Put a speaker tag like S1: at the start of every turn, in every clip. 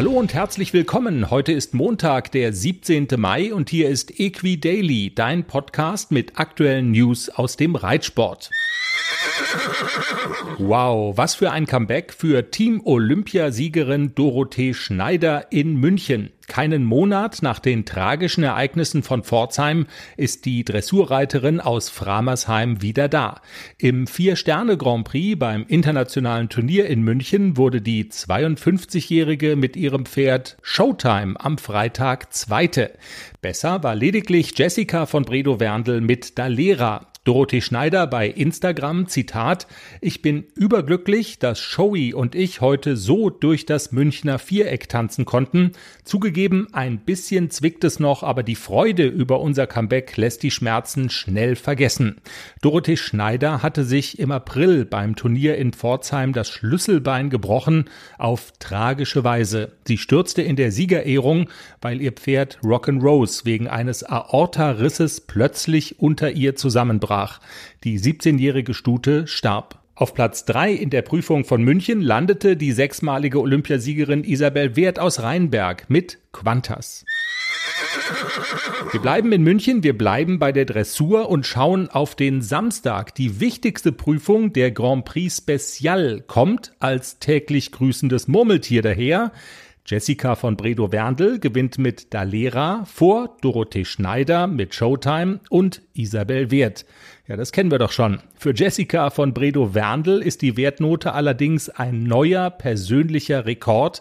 S1: Hallo und herzlich willkommen. Heute ist Montag, der 17. Mai und hier ist Equi Daily, dein Podcast mit aktuellen News aus dem Reitsport. Wow, was für ein Comeback für Team Olympiasiegerin Dorothee Schneider in München. Keinen Monat nach den tragischen Ereignissen von Pforzheim ist die Dressurreiterin aus Framersheim wieder da. Im Vier-Sterne-Grand Prix beim internationalen Turnier in München wurde die 52-Jährige mit ihrem Pferd Showtime am Freitag Zweite. Besser war lediglich Jessica von Bredow-Werndl mit Dalera. Dorothee Schneider bei Instagram, Zitat, ich bin überglücklich, dass Shoei und ich heute so durch das Münchner Viereck tanzen konnten. Zugegeben, ein bisschen zwickt es noch, aber die Freude über unser Comeback lässt die Schmerzen schnell vergessen. Dorothee Schneider hatte sich im April beim Turnier in Pforzheim das Schlüsselbein gebrochen, auf tragische Weise. Sie stürzte in der Siegerehrung, weil ihr Pferd Rock'n'Rose wegen eines Aorta-Risses plötzlich unter ihr zusammenbrach brach. Die 17-jährige Stute starb. Auf Platz 3 in der Prüfung von München landete die sechsmalige Olympiasiegerin Isabel Wert aus Rheinberg mit Quantas. Wir bleiben in München, wir bleiben bei der Dressur und schauen auf den Samstag. Die wichtigste Prüfung der Grand Prix Special kommt als täglich grüßendes Murmeltier daher. Jessica von Bredow-Werndl gewinnt mit Dalera vor Dorothee Schneider mit Showtime und Isabel Wert. Ja, das kennen wir doch schon. Für Jessica von Bredow-Werndl ist die Wertnote allerdings ein neuer persönlicher Rekord.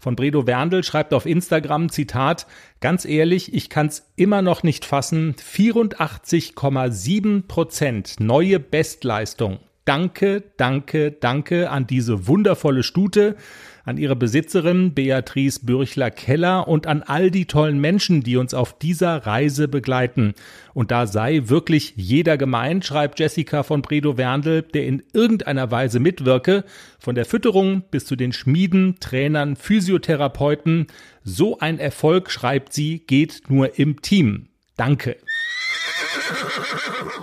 S1: Von Bredow-Werndl schreibt auf Instagram, Zitat, ganz ehrlich, ich kann's immer noch nicht fassen, 84,7 Prozent neue Bestleistung. Danke, danke, danke an diese wundervolle Stute an ihre Besitzerin Beatrice Bürchler-Keller und an all die tollen Menschen, die uns auf dieser Reise begleiten. Und da sei wirklich jeder gemeint, schreibt Jessica von Bredow-Werndl, der in irgendeiner Weise mitwirke, von der Fütterung bis zu den Schmieden, Trainern, Physiotherapeuten. So ein Erfolg, schreibt sie, geht nur im Team. Danke.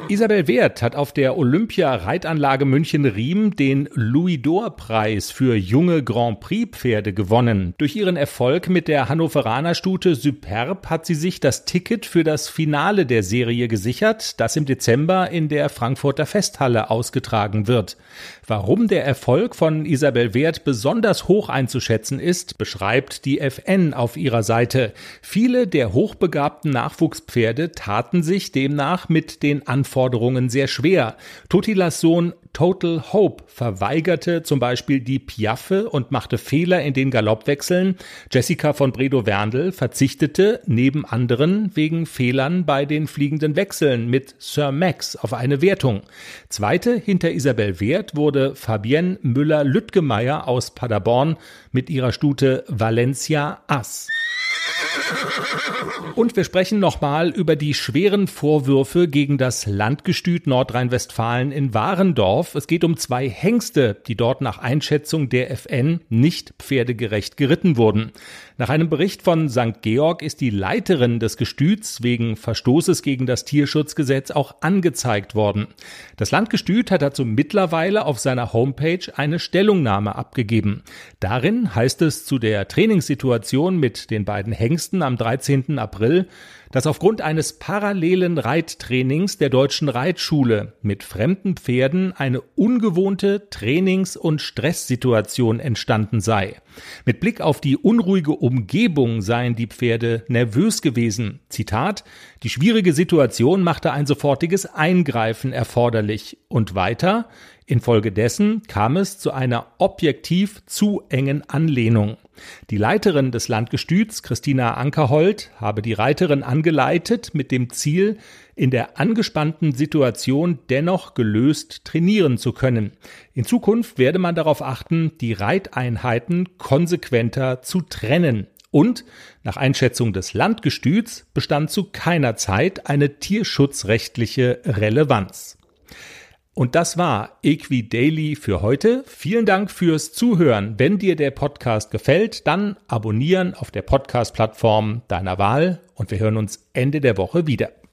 S1: Isabel Wert hat auf der Olympia-Reitanlage München-Riem den Louis-Dor-Preis für junge Grand Prix-Pferde gewonnen. Durch ihren Erfolg mit der Hannoveraner Stute Superb hat sie sich das Ticket für das Finale der Serie gesichert, das im Dezember in der Frankfurter Festhalle ausgetragen wird. Warum der Erfolg von Isabel Wert besonders hoch einzuschätzen ist, beschreibt die FN auf ihrer Seite. Viele der hochbegabten Nachwuchspferde taten sich demnach mit den Anforderungen Anforderungen sehr schwer. Totilas Sohn Total Hope verweigerte zum Beispiel die Piaffe und machte Fehler in den Galoppwechseln. Jessica von Bredow-Werndl verzichtete neben anderen wegen Fehlern bei den fliegenden Wechseln mit Sir Max auf eine Wertung. Zweite hinter Isabel Wert wurde Fabienne Müller-Lüttgemeier aus Paderborn mit ihrer Stute Valencia Ass. Und wir sprechen nochmal über die schweren Vorwürfe gegen das Landgestüt Nordrhein-Westfalen in Warendorf. Es geht um zwei Hengste, die dort nach Einschätzung der FN nicht pferdegerecht geritten wurden. Nach einem Bericht von St. Georg ist die Leiterin des Gestüts wegen Verstoßes gegen das Tierschutzgesetz auch angezeigt worden. Das Landgestüt hat dazu mittlerweile auf seiner Homepage eine Stellungnahme abgegeben. Darin heißt es zu der Trainingssituation mit den beiden Hengsten am 13. April, dass aufgrund eines parallelen Reittrainings der deutschen Reitschule mit fremden Pferden eine ungewohnte Trainings- und Stresssituation entstanden sei. Mit Blick auf die unruhige Umgebung seien die Pferde nervös gewesen. Zitat, die schwierige Situation machte ein sofortiges Eingreifen erforderlich. Und weiter, Infolgedessen kam es zu einer objektiv zu engen Anlehnung. Die Leiterin des Landgestüts, Christina Ankerhold, habe die Reiterin angeleitet mit dem Ziel, in der angespannten Situation dennoch gelöst trainieren zu können. In Zukunft werde man darauf achten, die Reiteinheiten konsequenter zu trennen. Und nach Einschätzung des Landgestüts bestand zu keiner Zeit eine tierschutzrechtliche Relevanz. Und das war Equi Daily für heute. Vielen Dank fürs Zuhören. Wenn dir der Podcast gefällt, dann abonnieren auf der Podcast-Plattform deiner Wahl und wir hören uns Ende der Woche wieder.